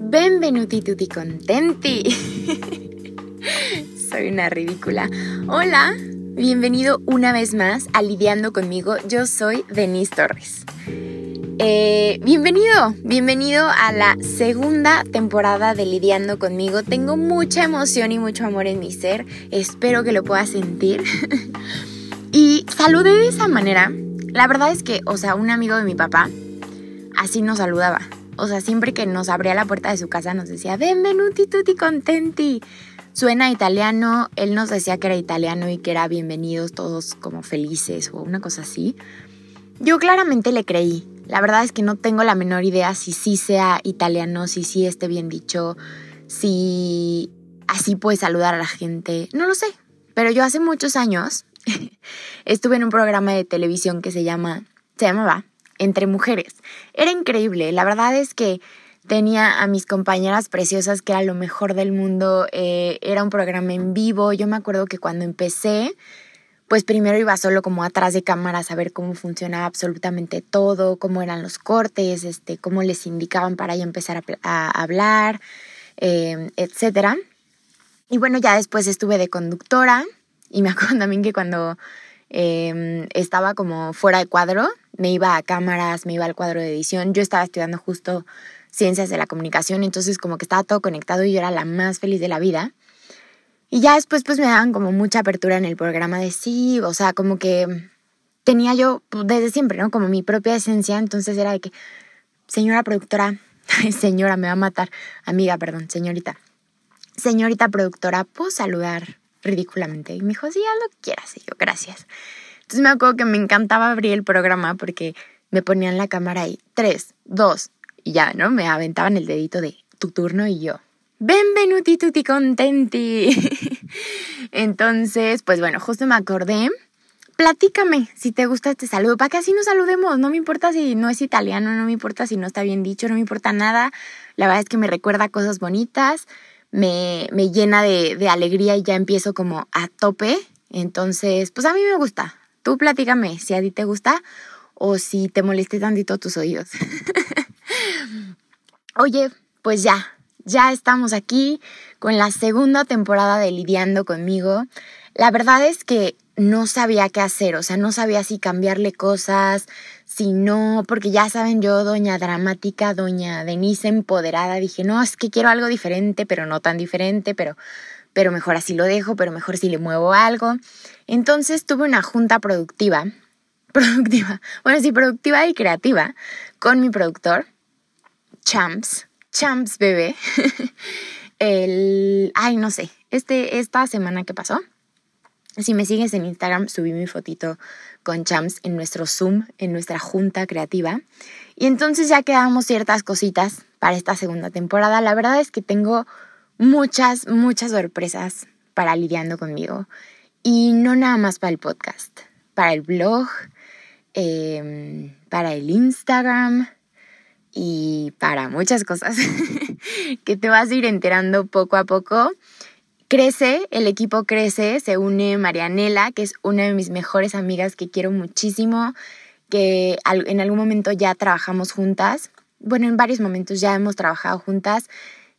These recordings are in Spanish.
Benvenuti tutti contenti. Soy una ridícula. Hola, bienvenido una vez más a Lidiando conmigo. Yo soy Denise Torres. Eh, bienvenido, bienvenido a la segunda temporada de Lidiando conmigo. Tengo mucha emoción y mucho amor en mi ser. Espero que lo puedas sentir. y saludé de esa manera. La verdad es que, o sea, un amigo de mi papá así nos saludaba. O sea, siempre que nos abría la puerta de su casa nos decía, benvenuti tutti contenti. Suena italiano, él nos decía que era italiano y que era bienvenidos todos como felices o una cosa así. Yo claramente le creí. La verdad es que no tengo la menor idea si sí sea italiano, si sí esté bien dicho, si así puede saludar a la gente. No lo sé. Pero yo hace muchos años estuve en un programa de televisión que se llama, se llamaba Entre Mujeres. Era increíble. La verdad es que tenía a mis compañeras preciosas que era lo mejor del mundo. Eh, era un programa en vivo. Yo me acuerdo que cuando empecé pues primero iba solo como atrás de cámaras a ver cómo funcionaba absolutamente todo, cómo eran los cortes, este, cómo les indicaban para ya empezar a, hablar, eh, etc. Y bueno, ya después estuve de conductora y me acuerdo también que cuando em, estaba como fuera de cuadro, me iba a cámaras, me iba al cuadro de edición, yo estaba estudiando justo ciencias de la comunicación, entonces como que estaba todo conectado y yo era la más feliz de la vida. Y ya después pues me daban como mucha apertura en el programa de sí, o sea, como que tenía yo pues, desde siempre, ¿no? Como mi propia esencia, entonces era de que, señora productora, señora, me va a matar, amiga, perdón, señorita, señorita productora, ¿puedo saludar ridículamente? Y me dijo, sí, haz lo quieras, y yo, gracias. Entonces me acuerdo que me encantaba abrir el programa porque me ponían la cámara ahí, tres, dos, y ya, ¿no? Me aventaban el dedito de tu turno y yo, Benvenuti tutti contenti. Entonces, pues bueno, justo me acordé. Platícame si te gusta este saludo, para que así nos saludemos. No me importa si no es italiano, no me importa si no está bien dicho, no me importa nada. La verdad es que me recuerda cosas bonitas, me, me llena de, de alegría y ya empiezo como a tope. Entonces, pues a mí me gusta. Tú platícame si a ti te gusta o si te moleste tantito tus oídos. Oye, pues ya, ya estamos aquí con la segunda temporada de Lidiando conmigo. La verdad es que no sabía qué hacer, o sea, no sabía si cambiarle cosas, si no, porque ya saben yo, doña dramática, doña Denise empoderada, dije, no, es que quiero algo diferente, pero no tan diferente, pero, pero mejor así lo dejo, pero mejor si le muevo algo. Entonces tuve una junta productiva, productiva, bueno, sí, productiva y creativa, con mi productor, Champs, Champs bebé. el, ay, no sé, este, esta semana que pasó, si me sigues en Instagram, subí mi fotito con Champs en nuestro Zoom, en nuestra junta creativa. Y entonces ya quedamos ciertas cositas para esta segunda temporada. La verdad es que tengo muchas, muchas sorpresas para lidiando conmigo. Y no nada más para el podcast, para el blog, em, para el Instagram, y para muchas cosas que te vas a ir enterando poco a poco. Crece, el equipo crece, se une Marianela, que es una de mis mejores amigas que quiero muchísimo, que en algún momento ya trabajamos juntas. Bueno, en varios momentos ya hemos trabajado juntas.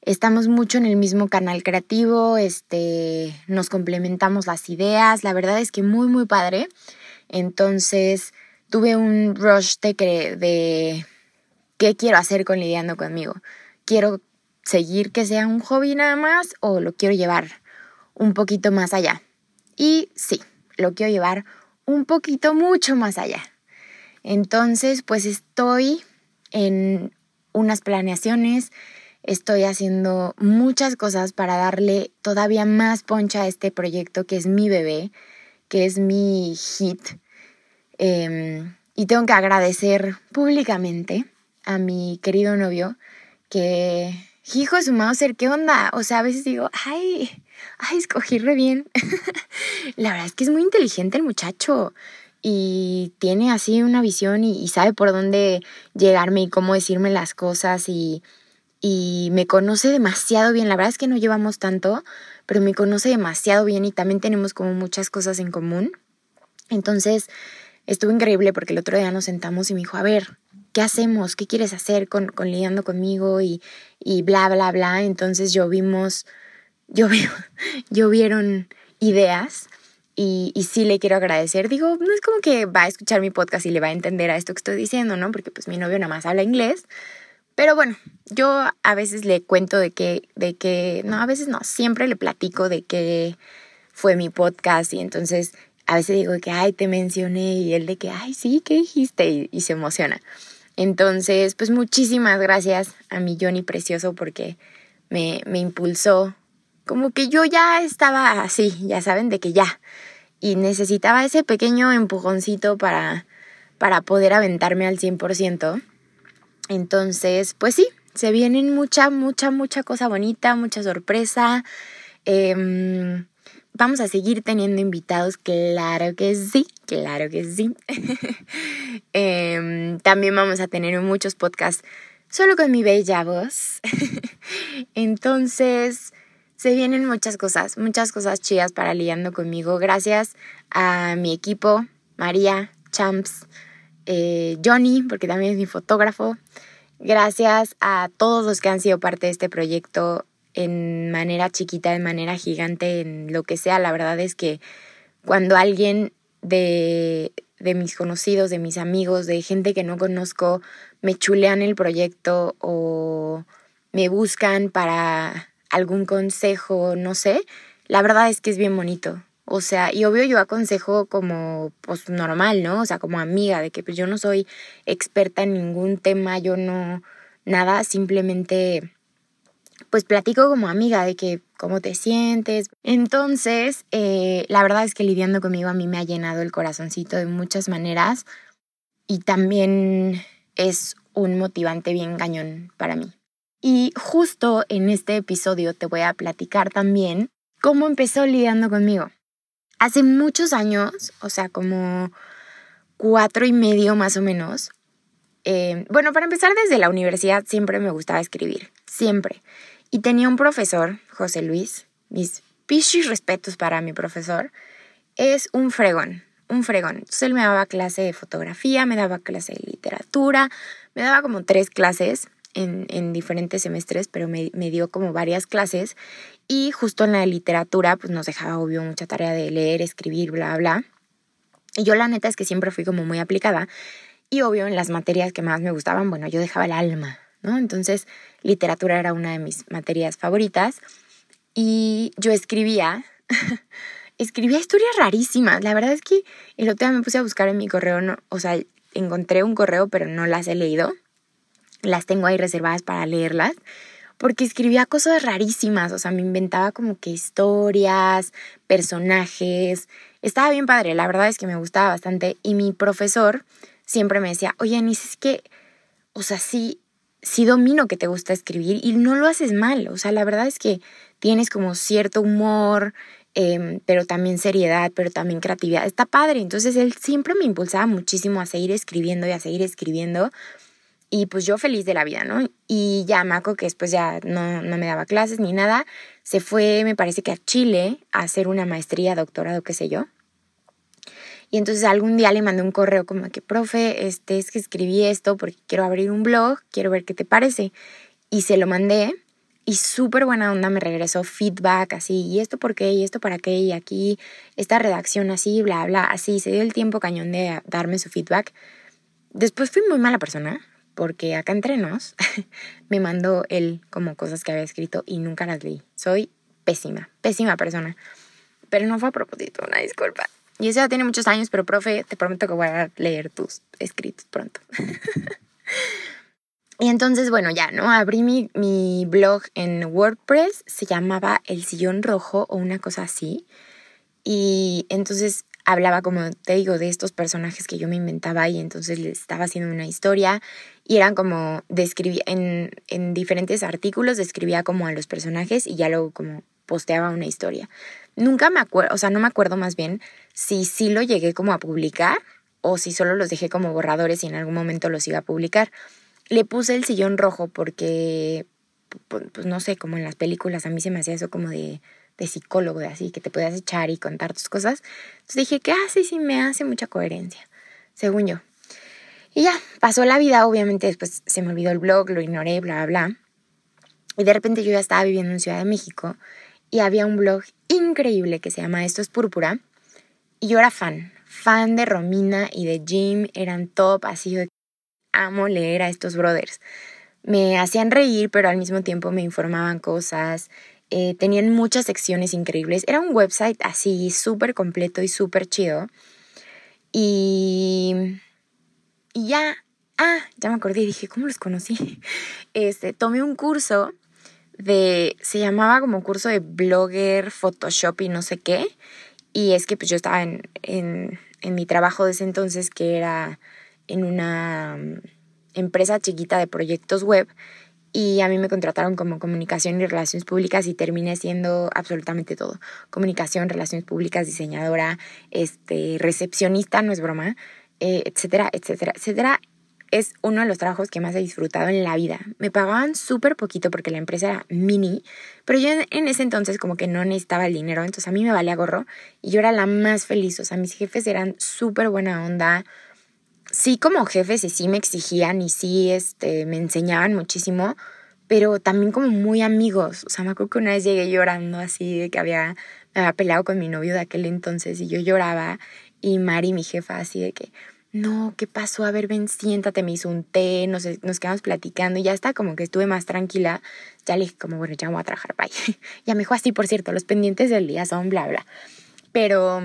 Estamos mucho en el mismo canal creativo, este, nos complementamos las ideas, la verdad es que muy, muy padre. Entonces, tuve un rush de, de ¿Qué quiero hacer con lidiando conmigo? ¿Quiero seguir que sea un hobby nada más o lo quiero llevar un poquito más allá? Y sí, lo quiero llevar un poquito mucho más allá. Entonces, pues estoy en unas planeaciones, estoy haciendo muchas cosas para darle todavía más poncha a este proyecto que es mi bebé, que es mi hit. Em, y tengo que agradecer públicamente a mi querido novio que, hijo de su Mauser, ¿qué onda? O sea, a veces digo, ay, ay, escogí re bien. La verdad es que es muy inteligente el muchacho y tiene así una visión y, sabe por dónde llegarme y cómo decirme las cosas y, y me conoce demasiado bien. La verdad es que no llevamos tanto, pero me conoce demasiado bien y también tenemos como muchas cosas en común. Entonces, estuvo increíble porque el otro día nos sentamos y me dijo, a ver, ¿qué hacemos? ¿Qué quieres hacer con, con lidiando conmigo? Y, y bla, bla, bla. Entonces yo vimos, yo, yo vieron ideas y, y, sí le quiero agradecer. Digo, no es como que va a escuchar mi podcast y le va a entender a esto que estoy diciendo, ¿no? Porque pues mi novio nada más habla inglés. Pero bueno, yo a veces le cuento de que, de que, no, a veces no, siempre le platico de que fue mi podcast y entonces a veces digo que, ay, te mencioné y él de que, ay, sí, ¿qué dijiste? Y, se emociona. Entonces, pues muchísimas gracias a mi Johnny Precioso porque me, me impulsó. Como que yo ya estaba así, ya saben, de que ya. Y necesitaba ese pequeño empujoncito para, para poder aventarme al 100%. Entonces, pues sí, se vienen mucha, mucha, mucha cosa bonita, mucha sorpresa. Eh, Vamos a seguir teniendo invitados, claro que sí, claro que sí. Em, también vamos a tener muchos podcasts solo con mi bella voz. Entonces, se vienen muchas cosas, muchas cosas chidas para liando conmigo. Gracias a mi equipo, María, Champs, eh, Johnny, porque también es mi fotógrafo. Gracias a todos los que han sido parte de este proyecto en manera chiquita, de manera gigante, en lo que sea. La verdad es que cuando alguien de, de mis conocidos, de mis amigos, de gente que no conozco, me chulean el proyecto o me buscan para algún consejo, no sé, la verdad es que es bien bonito. O sea, y obvio yo aconsejo como pues normal, ¿no? O sea, como amiga, de que pues yo no soy experta en ningún tema, yo no, nada, simplemente pues platico como amiga de que cómo te sientes. Entonces, eh, la verdad es que lidiando conmigo a mí me ha llenado el corazoncito de muchas maneras y también es un motivante bien cañón para mí. Y justo en este episodio te voy a platicar también cómo empezó lidiando conmigo. Hace muchos años, o sea, como cuatro y medio más o menos, eh, bueno, para empezar desde la universidad siempre me gustaba escribir, siempre. Y tenía un profesor, José Luis, mis pichis respetos para mi profesor, es un fregón, un fregón. Entonces él me daba clase de fotografía, me daba clase de literatura, me daba como tres clases en, en diferentes semestres, pero me, me, dio como varias clases. Y justo en la literatura, pues nos dejaba obvio mucha tarea de leer, escribir, bla, bla. Y yo la neta es que siempre fui como muy aplicada. Y obvio en las materias que más me gustaban, bueno, yo dejaba el alma, ¿no? Entonces, literatura era una de mis materias favoritas y yo escribía, escribía historias rarísimas. La verdad es que el otro día me puse a buscar en mi correo, no, o sea, encontré un correo, pero no las he leído. Las tengo ahí reservadas para leerlas, porque escribía cosas rarísimas, o sea, me inventaba como que historias, personajes. Estaba bien padre, la verdad es que me gustaba bastante. Y mi profesor siempre me decía, oye, Anis, es que, o sea, sí, sí domino que te gusta escribir y no lo haces mal. O sea, la verdad es que tienes como cierto humor, em, pero también seriedad, pero también creatividad. Está padre. Entonces él siempre me impulsaba muchísimo a seguir escribiendo y a seguir escribiendo. Y pues yo feliz de la vida, ¿no? Y ya Maco, que después ya no, no me daba clases ni nada, se fue, me parece que a Chile, a hacer una maestría, doctorado, qué sé yo. Y entonces algún día le mandé un correo como que, profe, este es que escribí esto porque quiero abrir un blog, quiero ver qué te parece. Y se lo mandé y súper buena onda me regresó feedback así, y esto por qué, y esto para qué, y aquí esta redacción así, bla, bla, así, se dio el tiempo cañón de darme su feedback. Después fui muy mala persona, porque acá entre nos me mandó él como cosas que había escrito y nunca las leí. Soy pésima, pésima persona. Pero no fue a propósito, una disculpa. Y eso ya tiene muchos años, pero profe, te prometo que voy a leer tus escritos pronto. y entonces, bueno, ya, ¿no? Abrí mi, mi blog en WordPress, se llamaba El Sillón Rojo o una cosa así. Y entonces hablaba, como te digo, de estos personajes que yo me inventaba y entonces les estaba haciendo una historia y eran como, describía, en, en diferentes artículos describía como a los personajes y ya luego como posteaba una historia. Nunca me acuerdo, o sea, no me acuerdo más bien si sí lo llegué como a publicar o si solo los dejé como borradores y en algún momento los iba a publicar. Le puse el sillón rojo porque, pues no sé, como en las películas a mí se me hacía eso como de, de psicólogo, de así, que te podías echar y contar tus cosas. Entonces dije que, ah, sí, sí, me hace mucha coherencia, según yo. Y ya, pasó la vida, obviamente después se me olvidó el blog, lo ignoré, bla, bla, bla. Y de repente yo ya estaba viviendo en Ciudad de México y había un blog increíble que se llama Esto es Púrpura. Y yo era fan, fan de Romina y de Jim, eran top, así yo amo leer a estos brothers. Me hacían reír, pero al mismo tiempo me informaban cosas. Eh, tenían muchas secciones increíbles. Era un website así súper completo y súper chido. Y, y ya, ah, ya me acordé, dije, ¿cómo los conocí? Este, tomé un curso de, se llamaba como curso de blogger, Photoshop y no sé qué. Y es que pues yo estaba en, en, en mi trabajo de ese entonces, que era en una mm, empresa chiquita de proyectos web y a mí me contrataron como comunicación y relaciones públicas y terminé siendo absolutamente todo. Comunicación, relaciones públicas, diseñadora, este, recepcionista, no es broma, eh, etcétera, etcétera, etcétera. Es uno de los trabajos que más he disfrutado en la vida. Me pagaban súper poquito porque la empresa era mini, pero yo en ese entonces como que no necesitaba el dinero, entonces a mí me valía gorro y yo era la más feliz. O sea, mis jefes eran súper buena onda, sí como jefes y sí me exigían y sí este, me enseñaban muchísimo, pero también como muy amigos. O sea, me acuerdo que una vez llegué llorando así de que había, me había peleado con mi novio de aquel entonces y yo lloraba y Mari, mi jefa, así de que, no, ¿qué pasó? A ver, ven, siéntate, me hizo un té, nos, nos quedamos platicando y ya está, como que estuve más tranquila. Ya le dije como, bueno, ya voy a trabajar, bye. ya me dijo así, por cierto, los pendientes del día son bla, bla. Pero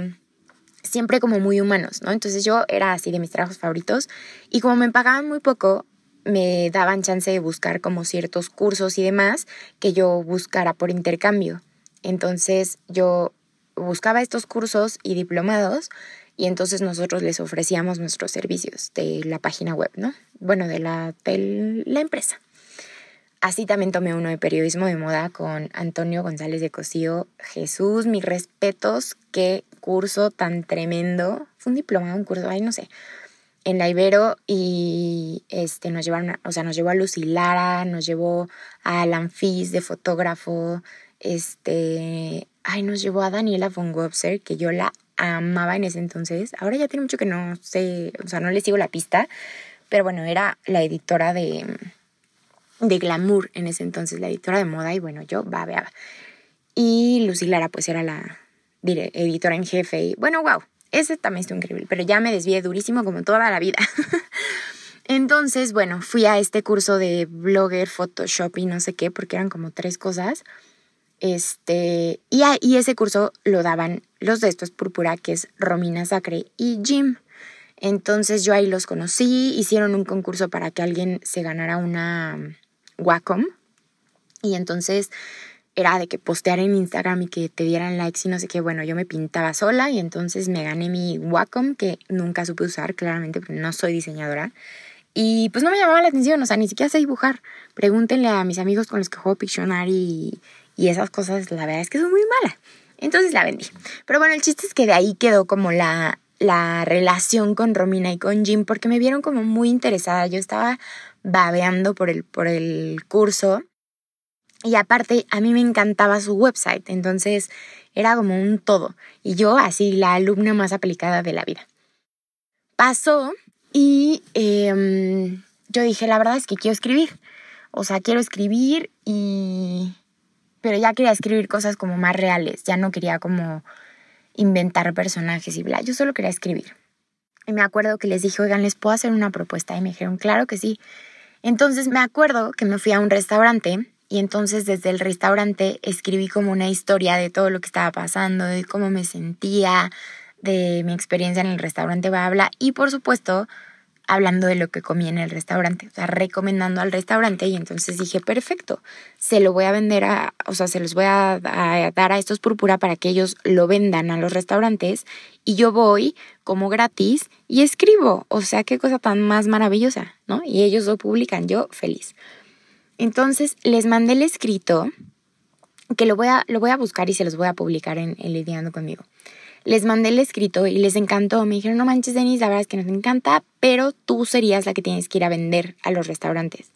siempre como muy humanos, ¿no? Entonces yo era así de mis trabajos favoritos y como me pagaban muy poco, me daban chance de buscar como ciertos cursos y demás que yo buscara por intercambio. Entonces yo buscaba estos cursos y diplomados y entonces nosotros les ofrecíamos nuestros servicios de la página web, ¿no? Bueno, de la, de la empresa. Así también tomé uno de periodismo de moda con Antonio González de Cosío. Jesús, mis respetos, qué curso tan tremendo. Fue un diplomado, un curso, ay, no sé, en la Ibero y este, nos llevaron, o sea, nos llevó a Lucy Lara, nos llevó a Alan Fis de fotógrafo, este, ay, nos llevó a Daniela von Webster, que yo la amaba en ese entonces. Ahora ya tiene mucho que no sé, o sea, no le sigo la pista, pero bueno, era la editora de de glamour en ese entonces, la editora de moda, y bueno, yo babeaba. Y Lucy Lara, pues era la editora en jefe, y bueno, wow, ese también estuvo increíble, pero ya me desvié durísimo como toda la vida. entonces, bueno, fui a este curso de blogger, Photoshop y no sé qué, porque eran como tres cosas. Este, y, y ese curso lo daban los de estos púrpura, que es Romina Sacre y Jim. Entonces yo ahí los conocí, hicieron un concurso para que alguien se ganara una Wacom. Y entonces era de que postear en Instagram y que te dieran likes y no sé qué. Bueno, yo me pintaba sola y entonces me gané mi Wacom que nunca supe usar, claramente, porque no soy diseñadora. Y pues no me llamaba la atención, o sea, ni siquiera sé dibujar. Pregúntenle a mis amigos con los que juego Pictionary y, y esas cosas, la verdad es que son muy mala. Entonces la vendí. Pero bueno, el chiste es que de ahí quedó como la, la relación con Romina y con Jim porque me vieron como muy interesada. Yo estaba babeando por el, por el curso. Y aparte, a mí me encantaba su website, entonces era como un todo. Y yo, así, la alumna más aplicada de la vida. Pasó y em, yo dije, la verdad es que quiero escribir. O sea, quiero escribir y... Pero ya quería escribir cosas como más reales, ya no quería como inventar personajes y bla, yo solo quería escribir. Y me acuerdo que les dije, oigan, ¿les puedo hacer una propuesta? Y me dijeron, claro que sí. Entonces me acuerdo que me fui a un restaurante y entonces desde el restaurante escribí como una historia de todo lo que estaba pasando, de cómo me sentía, de mi experiencia en el restaurante Babla y por supuesto hablando de lo que comí en el restaurante, o sea, recomendando al restaurante y entonces dije, perfecto, se lo voy a vender a, o sea, se los voy a, dar a estos púrpura para que ellos lo vendan a los restaurantes y yo voy como gratis y escribo, o sea, qué cosa tan más maravillosa, ¿no? Y ellos lo publican, yo feliz. Entonces les mandé el escrito que lo voy a, lo voy a buscar y se los voy a publicar en, en Lidiando conmigo les mandé el escrito y les encantó. Me dijeron, no manches, Denis, la verdad es que nos encanta, pero tú serías la que tienes que ir a vender a los restaurantes.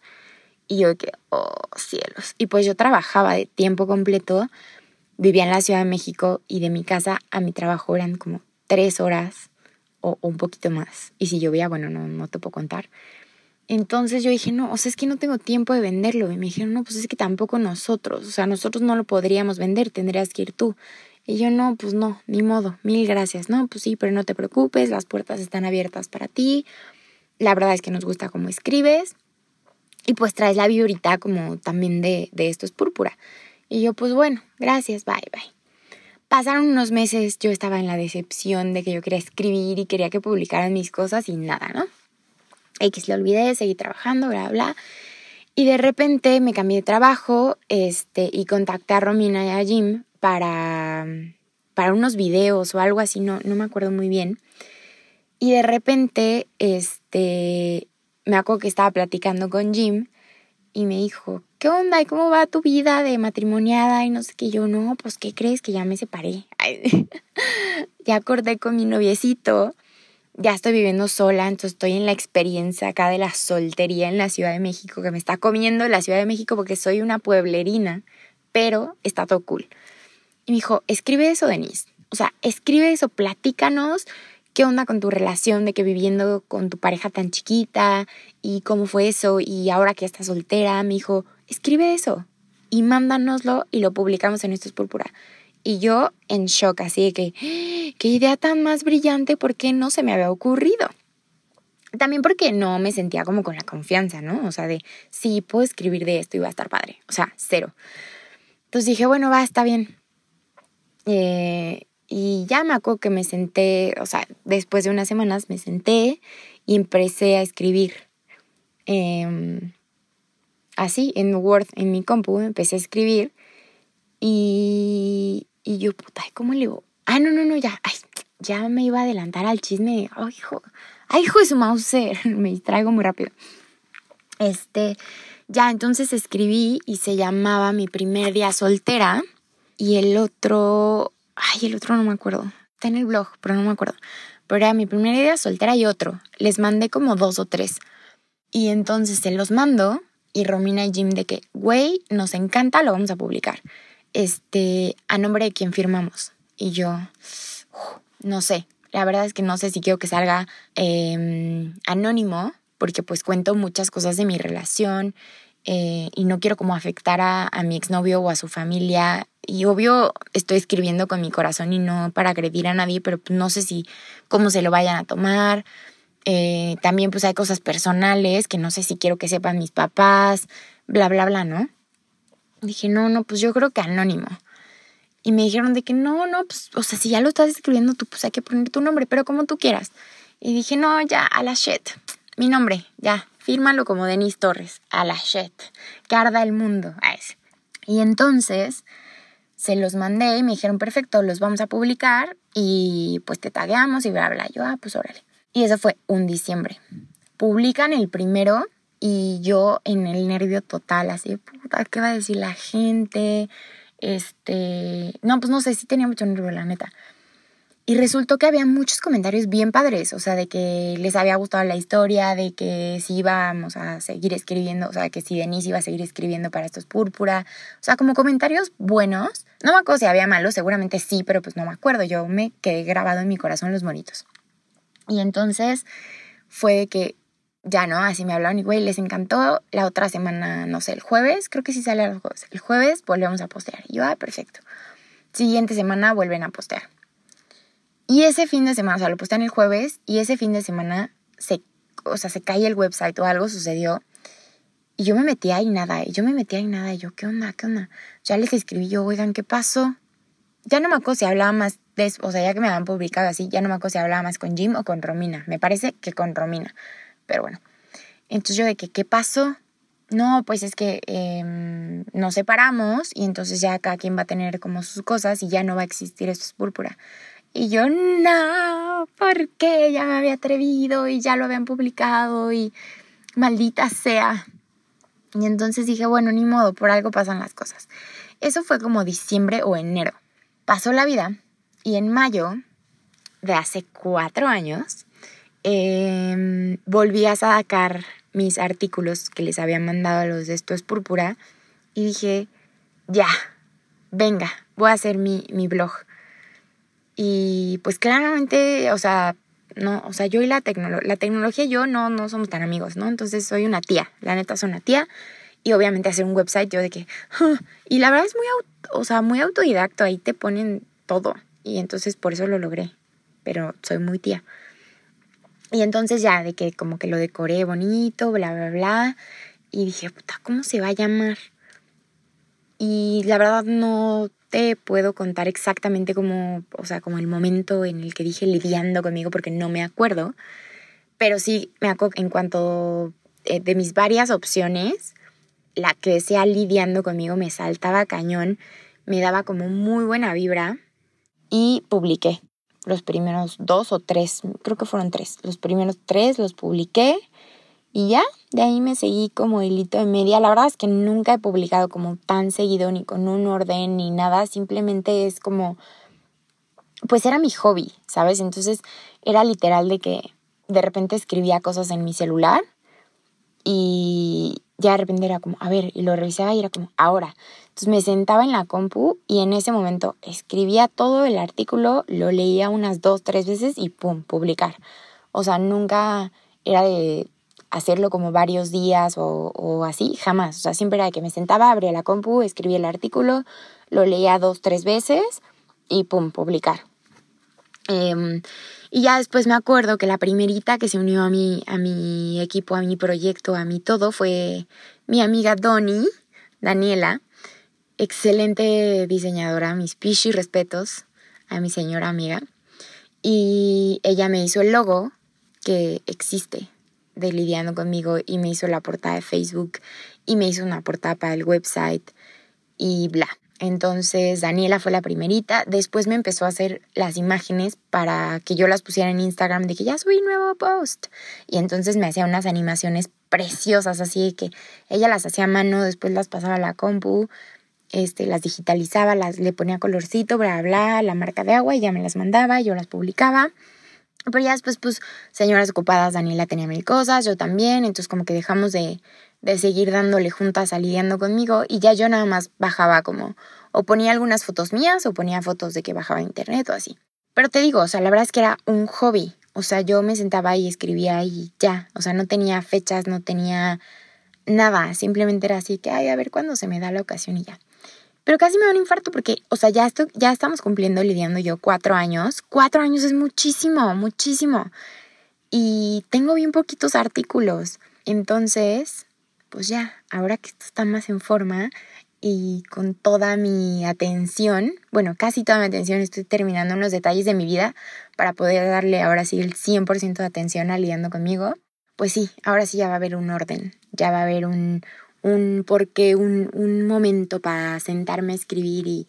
Y yo que, oh cielos. Y pues yo trabajaba de tiempo completo, vivía en la Ciudad de México y de mi casa a mi trabajo eran como tres horas. o, un poquito más. Y si llovía, bueno, no, no te puedo contar. Entonces yo dije, no, o sea, es que no tengo tiempo de venderlo. Y me dijeron, no, pues es que tampoco nosotros, o sea, nosotros no lo podríamos vender, tendrías que ir tú. Y yo, no, pues no, ni modo, mil gracias. No, pues sí, pero no te preocupes, las puertas están abiertas para ti. La verdad es que nos gusta cómo escribes. Y pues traes la viborita como también de, de esto es púrpura. Y yo, pues bueno, gracias, bye, bye. Pasaron unos meses, yo estaba en la decepción de que yo quería escribir y quería que publicaran mis cosas y nada, ¿no? X le olvidé, seguí trabajando, bla, bla. Y de repente me cambié de trabajo este, y contacté a Romina y a Jim para, para unos videos o algo así, no, no me acuerdo muy bien. Y de repente, este, me acuerdo que estaba platicando con Jim y me dijo, ¿qué onda? ¿Y cómo va tu vida de matrimoniada? Y no sé qué. Yo, no, pues, ¿qué crees? Que ya me separé. ya acordé con mi noviecito ya estoy viviendo sola, entonces estoy en la experiencia acá de la soltería en la Ciudad de México, que me está comiendo la Ciudad de México porque soy una pueblerina, pero está todo cool. Y me dijo, escribe eso, Denise. O sea, escribe eso, platícanos qué onda con tu relación de que viviendo con tu pareja tan chiquita y cómo fue eso y ahora que estás soltera. Me dijo, escribe eso y mándanoslo y lo publicamos en Esto es Púrpura. Y yo en shock, así de que, qué idea tan más brillante, ¿por qué no se me había ocurrido? También porque no me sentía como con la confianza, ¿no? O sea, de, sí, puedo escribir de esto y va a estar padre. O sea, cero. Entonces dije, bueno, va, está bien. Eh, y ya me acuerdo que me senté, o sea, después de unas semanas me senté y empecé a escribir. Em, así, en Word, en mi compu, empecé a escribir. Y, y yo, puta, ¿cómo le digo? Ah, no, no, no, ya, ya me iba a adelantar al chisme. Ay, hijo, hijo de su mouse, me distraigo muy rápido. Este, ya, entonces escribí y se llamaba Mi primer día soltera. Y el otro, ay, el otro no me acuerdo. Está en el blog, pero no me acuerdo. Pero era mi primer día soltera y otro. Les mandé como dos o tres. Y entonces se los mando y Romina y Jim de que, güey, nos encanta, lo vamos a publicar este, a nombre de quién firmamos. Y yo, no sé, la verdad es que no sé si quiero que salga em, anónimo, porque pues cuento muchas cosas de mi relación eh, y no quiero como afectar a, a mi exnovio o a su familia. Y obvio estoy escribiendo con mi corazón y no para agredir a nadie, pero no sé si cómo se lo vayan a tomar. Eh, también pues hay cosas personales que no sé si quiero que sepan mis papás, bla, bla, bla, ¿no? Dije, no, no, pues yo creo que anónimo. Y me dijeron de que no, no, pues, o sea, si ya lo estás escribiendo tú, pues hay que poner tu nombre, pero como tú quieras. Y dije, no, ya, a la shit. Mi nombre, ya, fírmalo como Denise Torres, a la shit. Que arda el mundo, a ese. Y entonces se los mandé y me dijeron, perfecto, los vamos a publicar y pues te tagueamos y bla, bla. Yo, ah, pues órale. Y eso fue un diciembre. Publican el primero y yo en el nervio total, así, puta, ¿qué va a decir la gente? Este, no, pues no sé, sí tenía mucho nervio, la neta. Y resultó que había muchos comentarios bien padres, o sea, de que les había gustado la historia, de que si íbamos a seguir escribiendo, o sea, que si Denise iba a seguir escribiendo para estos púrpura, o sea, como comentarios buenos. No me acuerdo si había malos, seguramente sí, pero pues no me acuerdo, yo me quedé grabado en mi corazón los monitos. Y entonces fue de que ya no, así me hablaron y güey, les encantó. La otra semana, no sé, el jueves, creo que sí sale los jueves. El jueves volvemos a postear. Y yo, ah, perfecto. Siguiente semana vuelven a postear. Y ese fin de semana, o sea, lo postean el jueves y ese fin de semana se, o sea, se cae el website o algo sucedió. Y yo me metí ahí nada, y yo me metí ahí nada, y yo, ¿qué onda? ¿Qué onda? Ya les escribí yo, oigan, ¿qué pasó? Ya no me acuerdo si hablaba más de, o sea, ya que me habían publicado así, ya no me acuerdo si hablaba más con Jim o con Romina. Me parece que con Romina pero bueno. Entonces yo de que, ¿qué pasó? No, pues es que em, nos separamos y entonces ya cada quien va a tener como sus cosas y ya no va a existir esto es púrpura. Y yo, no, ¿por qué? Ya me había atrevido y ya lo habían publicado y maldita sea. Y entonces dije, bueno, ni modo, por algo pasan las cosas. Eso fue como diciembre o enero. Pasó la vida y en mayo de hace cuatro años eh, volví a sacar mis artículos que les había mandado a los de Esto es Púrpura y dije, ya, venga, voy a hacer mi, mi blog. Y pues claramente, o sea, no, o sea, yo y la tecnología, la tecnología yo no, no somos tan amigos, ¿no? Entonces soy una tía, la neta soy una tía. Y obviamente hacer un website yo de que, y la verdad es muy, o sea, muy autodidacto, ahí te ponen todo. Y entonces por eso lo logré, pero soy muy tía. Y entonces ya de que como que lo decoré bonito, bla, bla, bla. Y dije, puta, ¿cómo se va a llamar? Y la verdad no te puedo contar exactamente cómo, o sea, como el momento en el que dije lidiando conmigo porque no me acuerdo. Pero sí me acuerdo en cuanto eh, de mis varias opciones, la que decía lidiando conmigo me saltaba cañón, me daba como muy buena vibra y publiqué los primeros dos o tres, creo que fueron tres, los primeros tres los publiqué y ya, de ahí me seguí como hilito de media. La verdad es que nunca he publicado como tan seguido, ni con un orden, ni nada. Simplemente es como, pues era mi hobby, ¿sabes? Entonces era literal de que de repente escribía cosas en mi celular y ya de repente era como, a ver, y lo revisaba y era como, ahora. Entonces me sentaba en la compu y en ese momento escribía todo el artículo, lo leía unas dos, tres veces y pum, publicar. O sea, nunca era de hacerlo como varios días o, así, jamás. O sea, siempre era que me sentaba, abría la compu, escribía el artículo, lo leía dos, tres veces y pum, publicar. Em, y ya después me acuerdo que la primerita que se unió a mi, a mi equipo, a mi proyecto, a mi todo, fue mi amiga Donny, Daniela, excelente diseñadora, mis y respetos a mi señora amiga. Y ella me hizo el logo que existe de lidiando conmigo y me hizo la portada de Facebook y me hizo una portada para el website y bla. Entonces Daniela fue la primerita, después me empezó a hacer las imágenes para que yo las pusiera en Instagram de que ya subí nuevo post. Y entonces me hacía unas animaciones preciosas, así que ella las hacía a mano, después las pasaba a la compu, este, las digitalizaba, las, le ponía colorcito, bla, bla, la marca de agua y ya me las mandaba, yo las publicaba. Pero ya después, pues, señoras ocupadas, Daniela tenía mil cosas, yo también, entonces como que dejamos de, de seguir dándole juntas aliviando conmigo y ya yo nada más bajaba como, o ponía algunas fotos mías o ponía fotos de que bajaba internet o así. Pero te digo, o sea, la verdad es que era un hobby, o sea, yo me sentaba y escribía y ya, o sea, no tenía fechas, no tenía nada, simplemente era así que, ay, a ver cuándo se me da la ocasión y ya. Pero casi me da un infarto porque, o sea, ya, estoy, ya estamos cumpliendo lidiando yo cuatro años. Cuatro años es muchísimo, muchísimo. Y tengo bien poquitos artículos. Entonces, pues ya, ahora que esto está más en forma y con toda mi atención, bueno, casi toda mi atención, estoy terminando unos detalles de mi vida para poder darle ahora sí el 100% de atención a lidiando conmigo. Pues sí, ahora sí ya va a haber un orden, ya va a haber un, un porqué, un, un momento para sentarme a escribir y,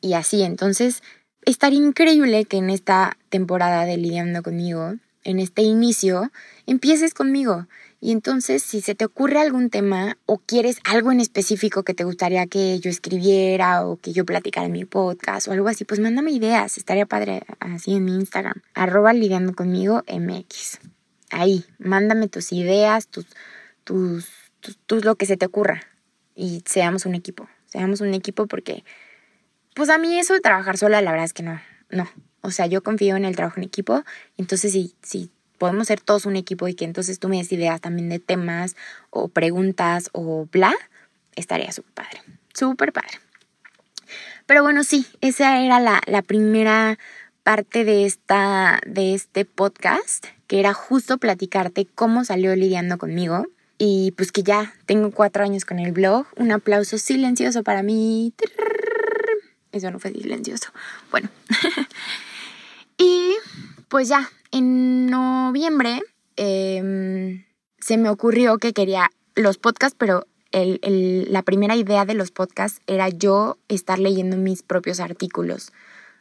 y así. Entonces, estaría increíble que en esta temporada de Lidiando conmigo, en este inicio, empieces conmigo. Y entonces, si se te ocurre algún tema o quieres algo en específico que te gustaría que yo escribiera o que yo platicara en mi podcast o algo así, pues mándame ideas. Estaría padre así en mi Instagram. Arroba lidiando conmigo MX. Ahí, mándame tus ideas, tus, tus tú, lo que se te ocurra y seamos un equipo. Seamos un equipo porque, pues a mí eso de trabajar sola, la verdad es que no, no. O sea, yo confío en el trabajo en equipo. Entonces, si, si podemos ser todos un equipo y que entonces tú me des ideas también de temas o preguntas o bla, estaría súper padre. Súper padre. Pero bueno, sí, esa era la, la primera parte de, esta, de este podcast, que era justo platicarte cómo salió lidiando conmigo y pues que ya tengo cuatro años con el blog. Un aplauso silencioso para mí. Eso no fue silencioso. Bueno. y pues ya, en noviembre em, se me ocurrió que quería los podcasts, pero la primera idea de los podcasts era yo estar leyendo mis propios artículos.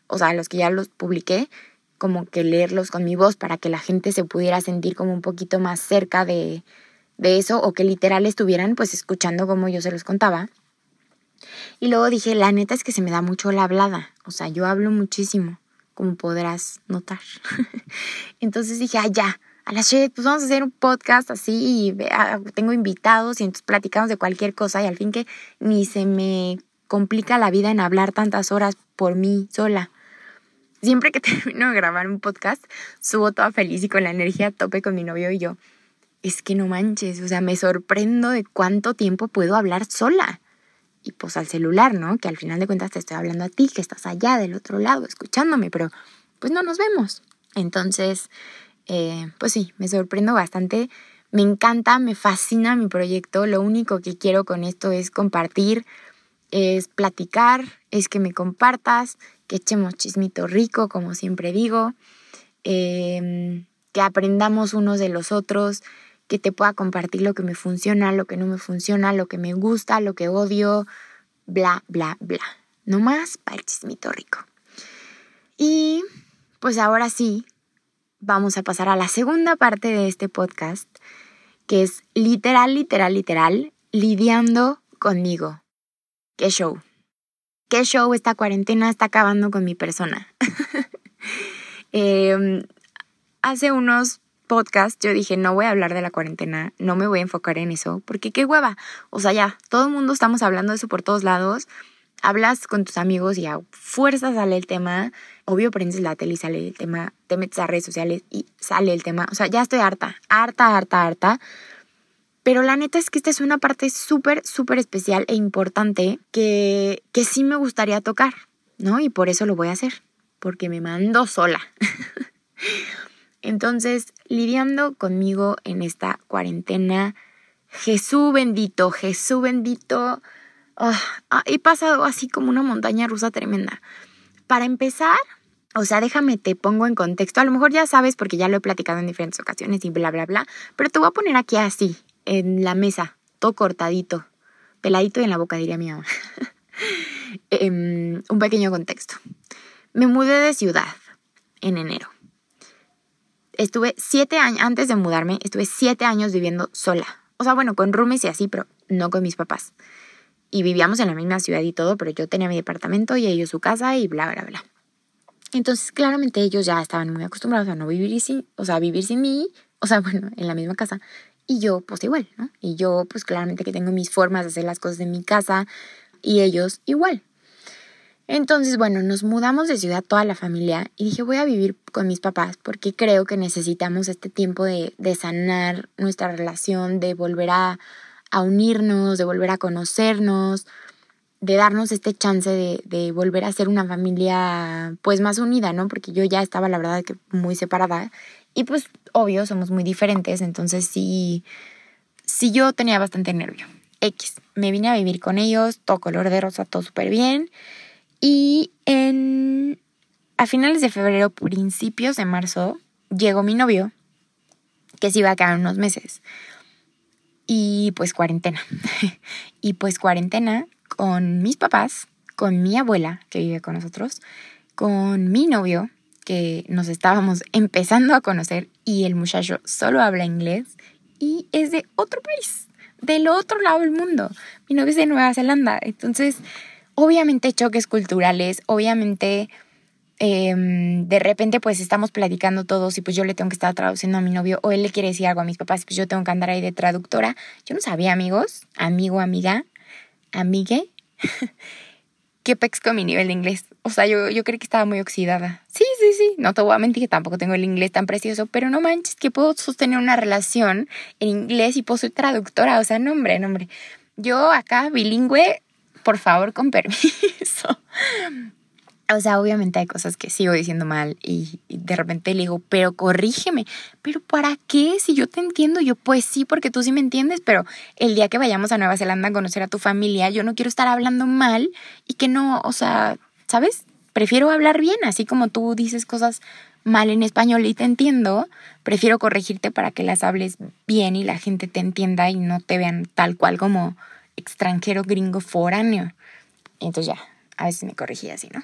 O sea, los que ya los publiqué, como que leerlos con mi voz para que la gente se pudiera sentir como un poquito más cerca de, de eso o que literal estuvieran pues escuchando como yo se los contaba. Y luego dije, la neta es que se me da mucho la hablada, o sea, yo hablo muchísimo, como podrás notar. entonces dije, ah, ya, a la shit, pues vamos a hacer un podcast así y ah, tengo invitados y entonces platicamos de cualquier cosa y al fin que ni se me complica la vida en hablar tantas horas por mí sola. siempre que termino de grabar un podcast, subo toda feliz y con la energía a tope con mi novio y yo. Es que no manches, o sea, me sorprendo de cuánto tiempo puedo hablar sola. Y pues al celular, ¿no? Que al final de cuentas te estoy hablando a ti, que estás allá del otro lado escuchándome, pero pues no nos vemos. Entonces, eh, pues sí, me sorprendo bastante. Me encanta, me fascina mi proyecto. Lo único que quiero con esto es compartir, es platicar, es que me compartas, que echemos chismito rico, como siempre digo, em, que aprendamos unos de los otros, que te pueda compartir lo que me funciona, lo que no me funciona, lo que me gusta, lo que odio, bla, bla, bla. No más para el chismito rico. Y pues ahora sí, vamos a pasar a la segunda parte de este podcast, que es literal, literal, literal, lidiando conmigo. ¿Qué show? ¿Qué show esta cuarentena está acabando con mi persona? Em, hace unos podcasts yo dije, no voy a hablar de la cuarentena, no me voy a enfocar en eso, porque qué hueva. O sea, ya, todo el mundo estamos hablando de eso por todos lados hablas con tus amigos y a fuerza sale el tema, obvio prendes la tele y sale el tema, te metes a redes sociales y sale el tema, o sea, ya estoy harta, harta, harta, harta. Pero la neta es que esta es una parte súper, súper especial e importante que, que sí me gustaría tocar, ¿no? Y por eso lo voy a hacer, porque me mando sola. Entonces, lidiando conmigo en esta cuarentena, Jesús bendito, Jesús bendito, Oh, he pasado así como una montaña rusa tremenda. Para empezar, o sea, déjame, te pongo en contexto. A lo mejor ya sabes porque ya lo he platicado en diferentes ocasiones y bla, bla, bla. Pero te voy a poner aquí así, en la mesa, todo cortadito, peladito y en la boca, diría mi mamá. Em, un pequeño contexto. Me mudé de ciudad en enero. Estuve siete años, antes de mudarme, estuve siete años viviendo sola. O sea, bueno, con roomies y así, pero no con mis papás y vivíamos en la misma ciudad y todo, pero yo tenía mi departamento y ellos su casa y bla, bla, bla. Entonces, claramente ellos ya estaban muy acostumbrados a no vivir sin, o sea, vivir sin mí, o sea, bueno, en la misma casa. Y yo, pues igual, ¿no? Y yo, pues claramente que tengo mis formas de hacer las cosas en mi casa y ellos igual. Entonces, bueno, nos mudamos de ciudad toda la familia y dije, voy a vivir con mis papás porque creo que necesitamos este tiempo de, sanar nuestra relación, de volver a, a unirnos, de volver a conocernos, de darnos este chance de, de, volver a ser una familia pues más unida, ¿no? Porque yo ya estaba la verdad que muy separada y pues obvio somos muy diferentes, entonces sí, sí yo tenía bastante nervio. X, me vine a vivir con ellos, todo color de rosa, todo súper bien y en a finales de febrero, principios de marzo, llegó mi novio que se iba a quedar unos meses y pues cuarentena. y pues cuarentena con mis papás, con mi abuela que vive con nosotros, con mi novio que nos estábamos empezando a conocer y el muchacho solo habla inglés y es de otro país, del otro lado del mundo. Mi novio es de Nueva Zelanda. Entonces, obviamente choques culturales, obviamente Em, de repente pues estamos platicando todos y pues yo le tengo que estar traduciendo a mi novio o él le quiere decir algo a mis papás, pues yo tengo que andar ahí de traductora. Yo no sabía, amigos, amigo, amiga, amigue, qué pex con mi nivel de inglés. O sea, yo, yo creí que estaba muy oxidada. Sí, sí, sí, no te voy a mentir que tampoco tengo el inglés tan precioso, pero no manches que puedo sostener una relación en inglés y puedo ser traductora. O sea, no, hombre, no, hombre. Yo acá bilingüe, por favor, con permiso. O sea, obviamente hay cosas que sigo diciendo mal y, de repente le digo, pero corrígeme. ¿Pero para qué? Si yo te entiendo, yo pues sí, porque tú sí me entiendes, pero el día que vayamos a Nueva Zelanda a conocer a tu familia, yo no quiero estar hablando mal y que no, o sea, ¿sabes? Prefiero hablar bien, así como tú dices cosas mal en español y te entiendo, prefiero corregirte para que las hables bien y la gente te entienda y no te vean tal cual como extranjero gringo foráneo. Entonces ya, a veces me corregí así, ¿no?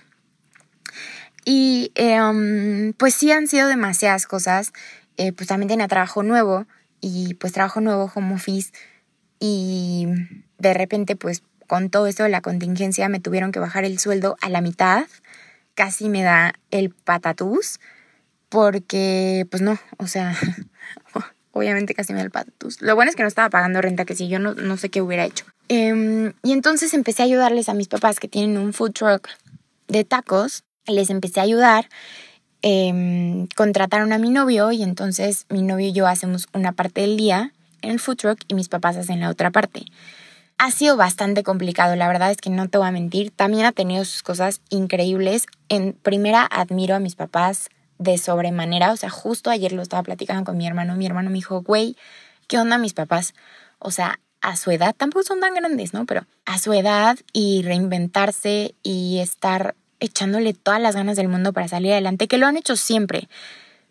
Y em, pues sí han sido demasiadas cosas. Eh, pues también tenía trabajo nuevo y pues trabajo nuevo, home office. Y de repente pues con todo esto de la contingencia me tuvieron que bajar el sueldo a la mitad. Casi me da el patatús porque pues no, o sea, obviamente casi me da el patatús. Lo bueno es que no estaba pagando renta, que si yo no, no sé qué hubiera hecho. Em, y entonces empecé a ayudarles a mis papás que tienen un food truck de tacos les empecé a ayudar. Em, contrataron a mi novio y entonces mi novio y yo hacemos una parte del día en el food truck y mis papás hacen la otra parte. Ha sido bastante complicado, la verdad es que no te voy a mentir. También ha tenido sus cosas increíbles. En primera, admiro a mis papás de sobremanera. O sea, justo ayer lo estaba platicando con mi hermano. Mi hermano me dijo, güey, ¿qué onda mis papás? O sea, a su edad, tampoco son tan grandes, ¿no? Pero a su edad y reinventarse y estar echándole todas las ganas del mundo para salir adelante, que lo han hecho siempre.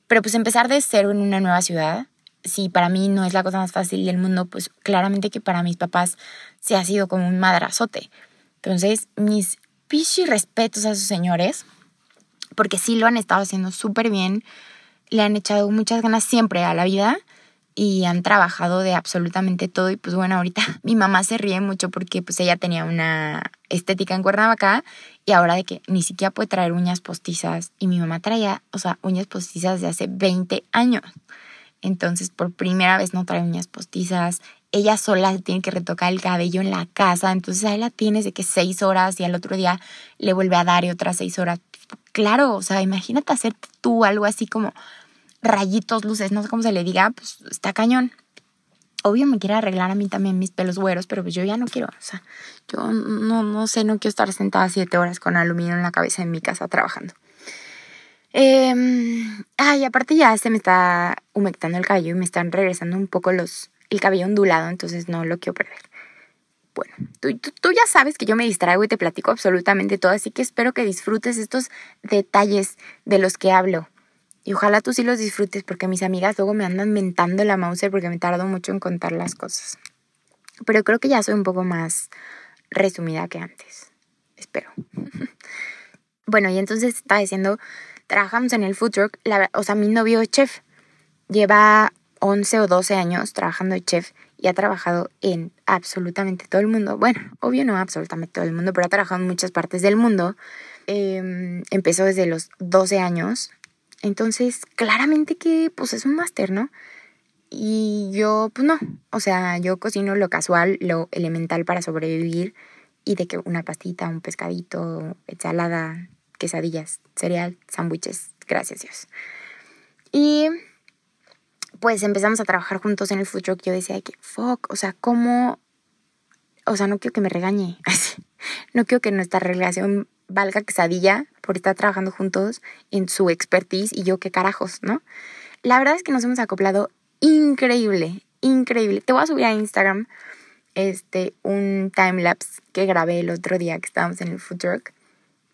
Pero pues empezar de cero en una nueva ciudad, si para mí no es la cosa más fácil del mundo, pues claramente que para mis papás se ha sido como un madrazote. Entonces, mis pichi respetos a esos señores, porque sí lo han estado haciendo súper bien, le han echado muchas ganas siempre a la vida y han trabajado de absolutamente todo y pues bueno, ahorita mi mamá se ríe mucho porque pues ella tenía una estética en Cuernavaca y ahora de que ni siquiera puede traer uñas postizas y mi mamá traía, o sea, uñas postizas de hace 20 años. Entonces, por primera vez no trae uñas postizas. Ella sola tiene que retocar el cabello en la casa. Entonces, ahí la tienes de que seis horas y al otro día le vuelve a dar y otras seis horas. Claro, o sea, imagínate hacer tú algo así como rayitos, luces, no sé cómo se le diga, pues está cañón. Obvio me quiere arreglar a mí también mis pelos güeros, pero pues yo ya no quiero, o sea, yo no, no sé, no quiero estar sentada siete horas con aluminio en la cabeza en mi casa trabajando. Eh, ay, aparte ya se me está humectando el cabello y me están regresando un poco los, el cabello ondulado, entonces no lo quiero perder. Bueno, tú, ya sabes que yo me distraigo y te platico absolutamente todo, así que espero que disfrutes estos detalles de los que hablo. Y ojalá tú sí los disfrutes porque mis amigas luego me andan mentando la Mauser porque me tardo mucho en contar las cosas. Pero creo que ya soy un poco más resumida que antes. Espero. bueno, y entonces estaba diciendo trabajamos en el food truck, o sea, mi novio es chef, lleva 11 o 12 años trabajando de chef y ha trabajado en absolutamente todo el mundo. Bueno, obvio no absolutamente todo el mundo, pero ha trabajado en muchas partes del mundo. Em, empezó desde los 12 años. Entonces, claramente que pues es un máster, ¿no? Y yo, pues no. O sea, yo cocino lo casual, lo elemental para sobrevivir y de que una pastita, un pescadito, ensalada, quesadillas, cereal, sándwiches, gracias Dios. Y pues empezamos a trabajar juntos en el food truck. Yo decía que, fuck, o sea, ¿cómo? O sea, no quiero que me regañe. no quiero que nuestra relación valga quesadilla por estar trabajando juntos en su expertise y yo qué carajos, ¿no? La verdad es que nos hemos acoplado increíble, increíble. Te voy a subir a Instagram este un time lapse que grabé el otro día que estábamos en el food truck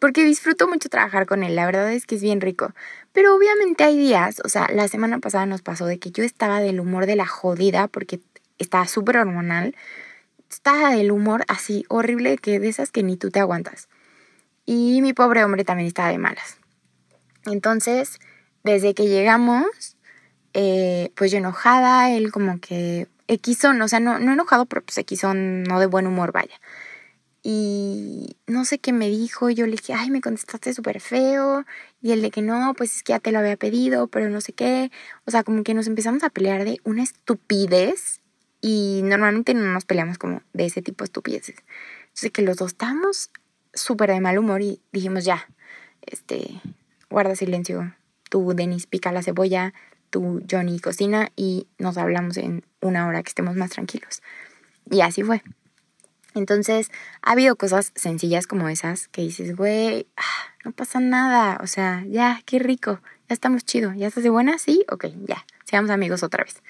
porque disfruto mucho trabajar con él, la verdad es que es bien rico. Pero obviamente hay días, o sea, la semana pasada nos pasó de que yo estaba del humor de la jodida porque estaba súper hormonal. Estaba del humor así horrible que de esas que ni tú te aguantas. Y mi pobre hombre también estaba de malas. Entonces, desde que llegamos, eh, pues yo enojada, él como que Xon, o sea, no, no enojado, pero pues Xon no de buen humor, vaya. Y no sé qué me dijo, yo le dije, ay, me contestaste súper feo. Y el de que no, pues es que ya te lo había pedido, pero no sé qué. O sea, como que nos empezamos a pelear de una estupidez. Y normalmente no nos peleamos como de ese tipo de estupideces. Entonces que los dos estábamos súper de mal humor y dijimos, ya, este, guarda silencio. Tú, Denis, pica la cebolla. Tú, Johnny, cocina. Y nos hablamos en una hora que estemos más tranquilos. Y así fue. Entonces, ha habido cosas sencillas como esas que dices, güey, ah, no pasa nada, o sea, ya, qué rico, ya estamos chido, ya estás de buena, sí, ok, ya, seamos amigos otra vez.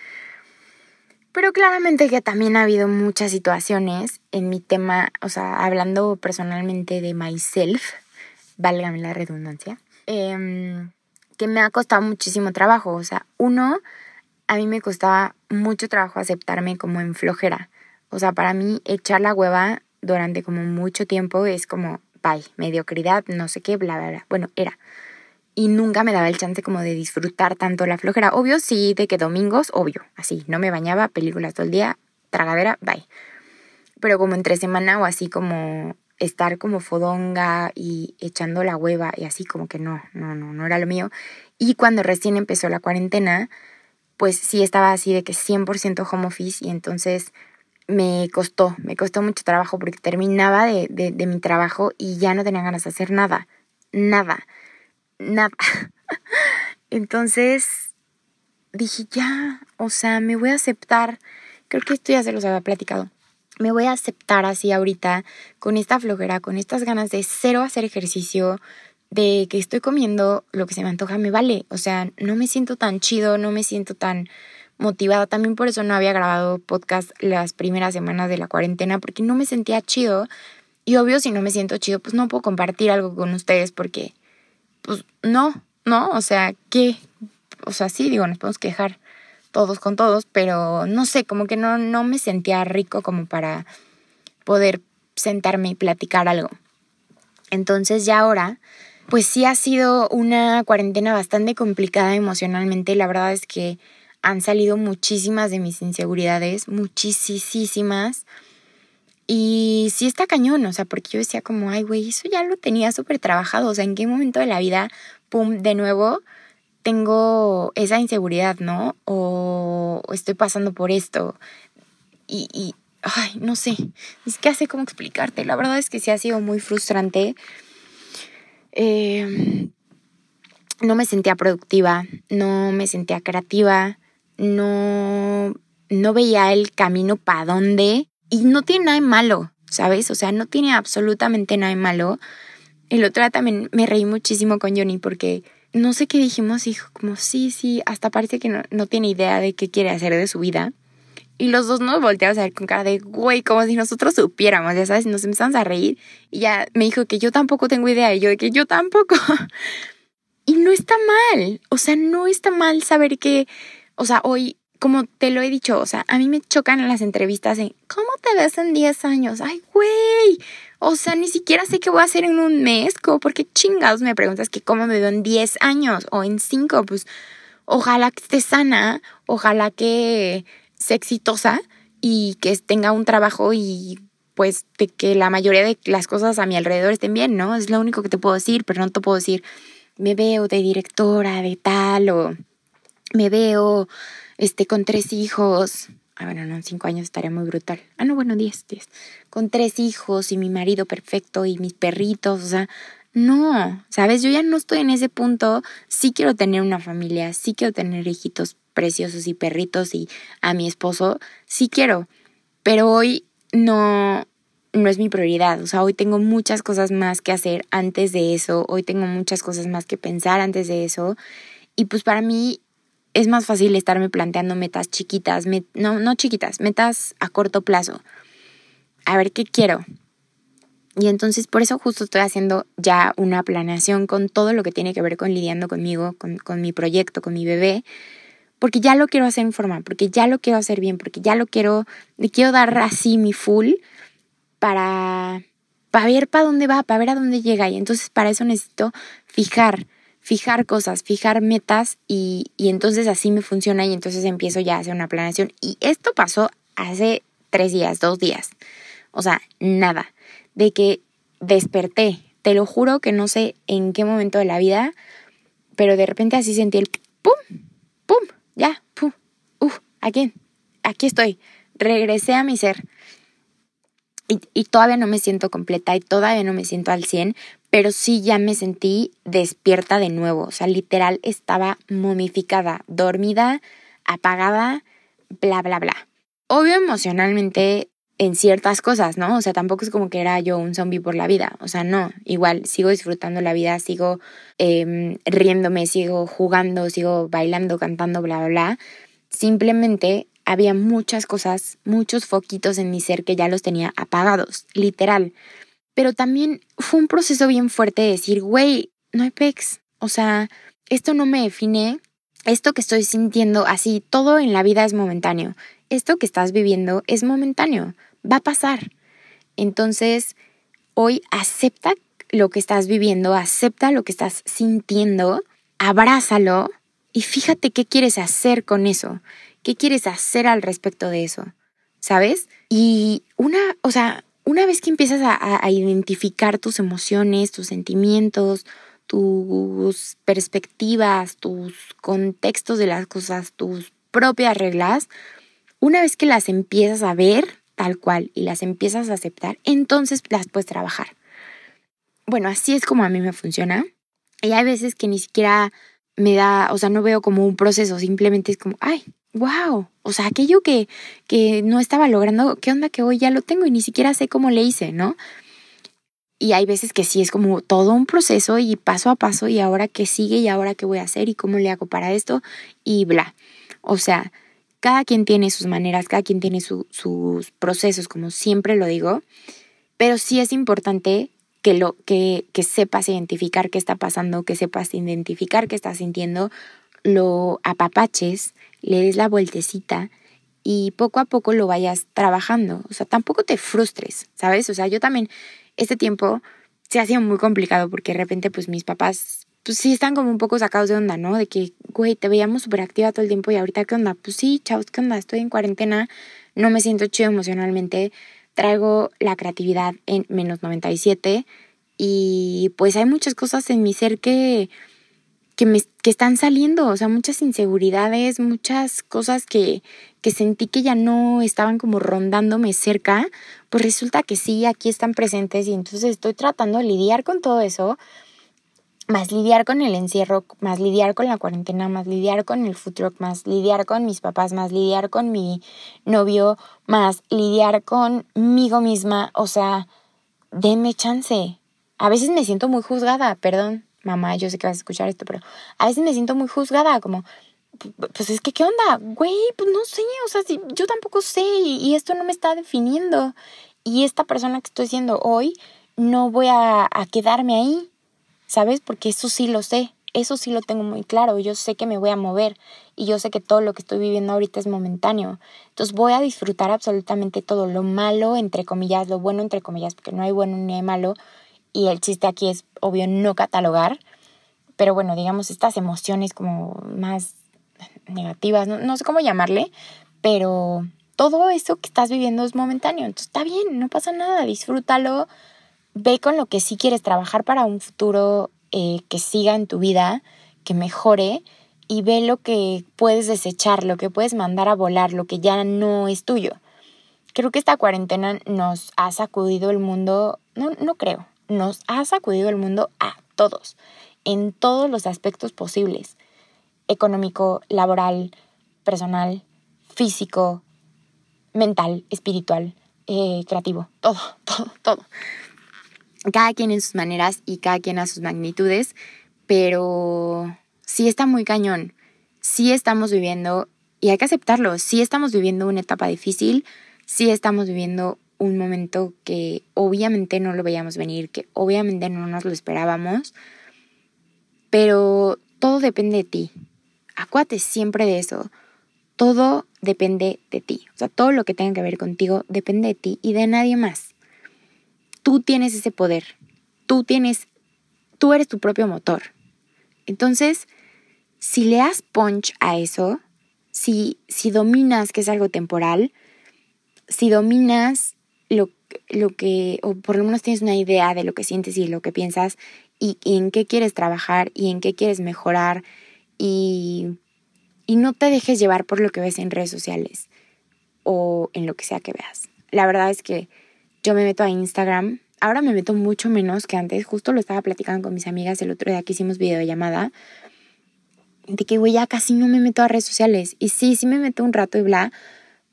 Pero claramente que también ha habido muchas situaciones en mi tema, o sea, hablando personalmente de myself, válgame la redundancia, em, que me ha costado muchísimo trabajo. O sea, uno, a mí me costaba mucho trabajo aceptarme como en flojera. O sea, para mí echar la hueva durante como mucho tiempo es como, bye, mediocridad, no sé qué, bla, bla, bla. Bueno, era. Y nunca me daba el chance como de disfrutar tanto la flojera. Obvio, sí, de que domingos, obvio, así, no me bañaba, películas todo el día, tragadera, bye. Pero como entre semana o así como estar como fodonga y echando la hueva y así como que no, no, no, no era lo mío. Y cuando recién empezó la cuarentena, pues sí estaba así de que 100% home office y entonces me costó, me costó mucho trabajo porque terminaba de, de, mi trabajo y ya no tenía ganas de hacer nada, nada. nada. Entonces dije, ya, o sea, me voy a aceptar. Creo que esto ya se los había platicado. Me voy a aceptar así ahorita, con esta flojera, con estas ganas de cero hacer ejercicio, de que estoy comiendo lo que se me antoja, me vale. O sea, no me siento tan chido, no me siento tan motivada. También por eso no había grabado podcast las primeras semanas de la cuarentena, porque no me sentía chido. Y obvio, si no me siento chido, pues no puedo compartir algo con ustedes porque, pues no, ¿no? O sea, ¿qué? O sea, sí, digo, nos podemos quejar todos con todos, pero no sé, como que no, no me sentía rico como para poder sentarme y platicar algo. Entonces ya ahora pues sí ha sido una cuarentena bastante complicada emocionalmente. La verdad es que han salido muchísimas de mis inseguridades, muchísimas. Y sí está cañón, o sea, porque yo decía como, ay, güey, eso ya lo tenía súper trabajado, o sea, ¿en qué momento de la vida, pum, de nuevo, tengo esa inseguridad, ¿no? O, estoy pasando por esto. Y, ay, no sé, es que hace cómo explicarte. La verdad es que sí ha sido muy frustrante eh, no me sentía productiva, no me sentía creativa, no, no veía el camino para dónde. Y no tiene nada de malo, ¿sabes? O sea, no tiene absolutamente nada de malo. El otro día también me reí muchísimo con Johnny porque no sé qué dijimos, dijo como sí, sí, hasta parece que no, no tiene idea de qué quiere hacer de su vida. Y los dos nos volteamos a ver con cara de, güey, como si nosotros supiéramos, ya sabes, nos empezamos a reír. Y ya me dijo que yo tampoco tengo idea. Y yo de que yo tampoco. y no está mal. O sea, no está mal saber que, o sea, hoy, como te lo he dicho, o sea, a mí me chocan las entrevistas en, ¿cómo te ves en 10 años? Ay, güey. O sea, ni siquiera sé qué voy a hacer en un mes. Como, porque chingados me preguntas que cómo me veo en 10 años o en 5? Pues ojalá que esté sana, ojalá que sea exitosa y que tenga un trabajo y pues de que la mayoría de las cosas a mi alrededor estén bien, ¿no? Es lo único que te puedo decir, pero no te puedo decir, me veo de directora de tal o me veo este con tres hijos. Ah, bueno, no, cinco años estaría muy brutal. Ah, no, bueno, diez, diez. Con tres hijos y mi marido perfecto y mis perritos, o sea, no, ¿sabes? Yo ya no estoy en ese punto. Sí quiero tener una familia, sí quiero tener hijitos preciosos y perritos y a mi esposo, sí quiero, pero hoy no, no es mi prioridad. O sea, hoy tengo muchas cosas más que hacer antes de eso, hoy tengo muchas cosas más que pensar antes de eso. Y pues para mí es más fácil estarme planteando metas chiquitas, no, no chiquitas, metas a corto plazo. A ver qué quiero. Y entonces por eso justo estoy haciendo ya una planeación con todo lo que tiene que ver con lidiando conmigo, con, con mi proyecto, con mi bebé, porque ya lo quiero hacer en forma, porque ya lo quiero hacer bien, porque ya lo quiero, le quiero dar así mi full para, para ver para dónde va, para ver a dónde llega. Y entonces para eso necesito fijar, fijar cosas, fijar metas y, y entonces así me funciona y entonces empiezo ya a hacer una planeación. Y esto pasó hace tres días, dos días. O sea, nada. De que desperté. Te lo juro que no sé en qué momento de la vida, pero de repente así sentí el pum, pum, ya, pum, uh, aquí, aquí estoy, regresé a mi ser. Y, y, todavía no me siento completa y todavía no me siento al 100, pero sí ya me sentí despierta de nuevo. O sea, literal estaba momificada, dormida, apagada, bla, bla, bla. Obvio emocionalmente en ciertas cosas, ¿no? O sea, tampoco es como que era yo un zombie por la vida. O sea, no, igual sigo disfrutando la vida, sigo eh, riéndome, sigo jugando, sigo bailando, cantando, bla, bla. Simplemente había muchas cosas, muchos foquitos en mi ser que ya los tenía apagados, literal. Pero también fue un proceso bien fuerte de decir, güey, no hay pex. O sea, esto no me define, esto que estoy sintiendo así, todo en la vida es momentáneo. Esto que estás viviendo es momentáneo va a pasar. Entonces, hoy acepta lo que estás viviendo, acepta lo que estás sintiendo, abrázalo y fíjate qué quieres hacer con eso, qué quieres hacer al respecto de eso, ¿sabes? Y una, o sea, una vez que empiezas a, a identificar tus emociones, tus sentimientos, tus perspectivas, tus contextos de las cosas, tus propias reglas, una vez que las empiezas a ver, tal cual y las empiezas a aceptar, entonces las puedes trabajar. Bueno, así es como a mí me funciona. Y hay veces que ni siquiera me da, o sea, no veo como un proceso, simplemente es como, ay, wow, o sea, aquello que, que no estaba logrando, ¿qué onda que hoy ya lo tengo y ni siquiera sé cómo le hice, ¿no? Y hay veces que sí es como todo un proceso y paso a paso y ahora qué sigue y ahora qué voy a hacer y cómo le hago para esto y bla. O sea, cada quien tiene sus maneras, cada quien tiene sus procesos, como siempre lo digo, pero sí es importante que, lo, que, que sepas identificar qué está pasando, que sepas identificar qué estás sintiendo, lo apapaches, le des la vueltecita y poco a poco lo vayas trabajando. O sea, tampoco te frustres, ¿sabes? O sea, yo también este tiempo se ha sido muy complicado porque de repente pues mis papás pues sí están como un poco sacados de onda, ¿no? De que, güey, te veíamos súper activa todo el tiempo y ahorita, ¿qué onda? Pues sí, chavos, ¿qué onda? Estoy en cuarentena, no me siento chido emocionalmente, traigo la creatividad en menos 97 y pues hay muchas cosas en mi ser que, que, me, que están saliendo, o sea, muchas inseguridades, muchas cosas que, que sentí que ya no estaban como rondándome cerca, pues resulta que sí, aquí están presentes y entonces estoy tratando de lidiar con todo eso más lidiar con el encierro, más lidiar con la cuarentena, más lidiar con el food truck, más lidiar con mis papás, más lidiar con mi novio, más lidiar conmigo misma, o sea, denme chance. A veces me siento muy juzgada, perdón, mamá, yo sé que vas a escuchar esto, pero a veces me siento muy juzgada, como, pues es que, ¿qué onda? Güey, pues no sé, o sea, yo tampoco sé y, esto no me está definiendo. Y esta persona que estoy siendo hoy, no voy a quedarme ahí ¿sabes? Porque eso sí lo sé, eso sí lo tengo muy claro, yo sé que me voy a mover y yo sé que todo lo que estoy viviendo ahorita es momentáneo. Entonces voy a disfrutar absolutamente todo, lo malo, entre comillas, lo bueno, entre comillas, porque no hay bueno ni hay malo y el chiste aquí es obvio no catalogar, pero bueno, digamos estas emociones como más negativas, no, no sé cómo llamarle, pero todo eso que estás viviendo es momentáneo, entonces está bien, no pasa nada, disfrútalo ve con lo que sí quieres trabajar para un futuro eh, que siga en tu vida, que mejore y ve lo que puedes desechar, lo que puedes mandar a volar, lo que ya no es tuyo. Creo que esta cuarentena nos ha sacudido el mundo, no, no creo, nos ha sacudido el mundo a todos, en todos los aspectos posibles, económico, laboral, personal, físico, mental, espiritual, eh, creativo, todo, todo, todo. Cada quien en sus maneras y cada quien a sus magnitudes, pero sí está muy cañón, sí estamos viviendo, y hay que aceptarlo, sí estamos viviendo una etapa difícil, sí estamos viviendo un momento que obviamente no lo veíamos venir, que obviamente no nos lo esperábamos, pero todo depende de ti. Acuérdate siempre de eso. Todo depende de ti. O sea, todo lo que tenga que ver contigo depende de ti y de nadie más tú tienes ese poder, tú tienes, tú eres tu propio motor. Entonces, si le das punch a eso, si, si dominas que es algo temporal, si dominas lo, lo que, o por lo menos tienes una idea de lo que sientes y lo que piensas, y, en qué quieres trabajar y en qué quieres mejorar, y, y no te dejes llevar por lo que ves en redes sociales o en lo que sea que veas. La verdad es que yo me meto a Instagram. Ahora me meto mucho menos que antes. Justo lo estaba platicando con mis amigas el otro día que hicimos videollamada. De que, güey, ya casi no me meto a redes sociales. Y sí, sí me meto un rato y bla.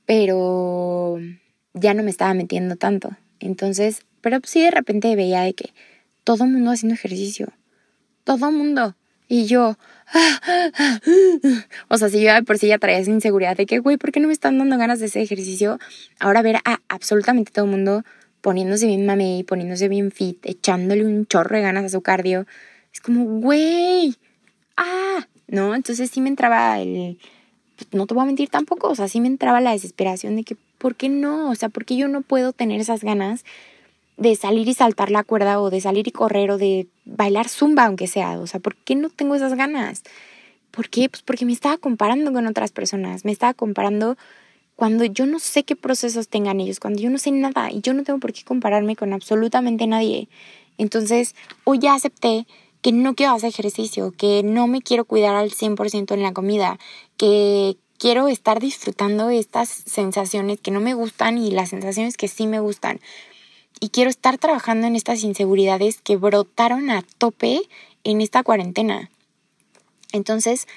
Pero ya no me estaba metiendo tanto. Entonces, pero sí de repente veía de que todo el mundo haciendo ejercicio. Todo el mundo. Y yo, o sea, si yo por sí ya traía esa inseguridad de que, güey, ¿por qué no me están dando ganas de ese ejercicio? Ahora ver a absolutamente todo el mundo poniéndose bien mame, poniéndose bien fit, echándole un chorro de ganas a su cardio. Es como, güey, ah, ¿no? Entonces sí me entraba el, pues, no te voy a mentir tampoco, o sea, sí me entraba la desesperación de que, ¿por qué no? O sea, ¿por qué yo no puedo tener esas ganas de salir y saltar la cuerda o de salir y correr o de bailar zumba, aunque sea? O sea, ¿por qué no tengo esas ganas? ¿Por qué? Pues porque me estaba comparando con otras personas, me estaba comparando cuando yo no sé qué procesos tengan ellos, cuando yo no sé nada y yo no tengo por qué compararme con absolutamente nadie. Entonces, hoy ya acepté que no quiero hacer ejercicio, que no me quiero cuidar al 100% en la comida, que quiero estar disfrutando estas sensaciones que no me gustan y las sensaciones que sí me gustan. Y quiero estar trabajando en estas inseguridades que brotaron a tope en esta cuarentena. Entonces,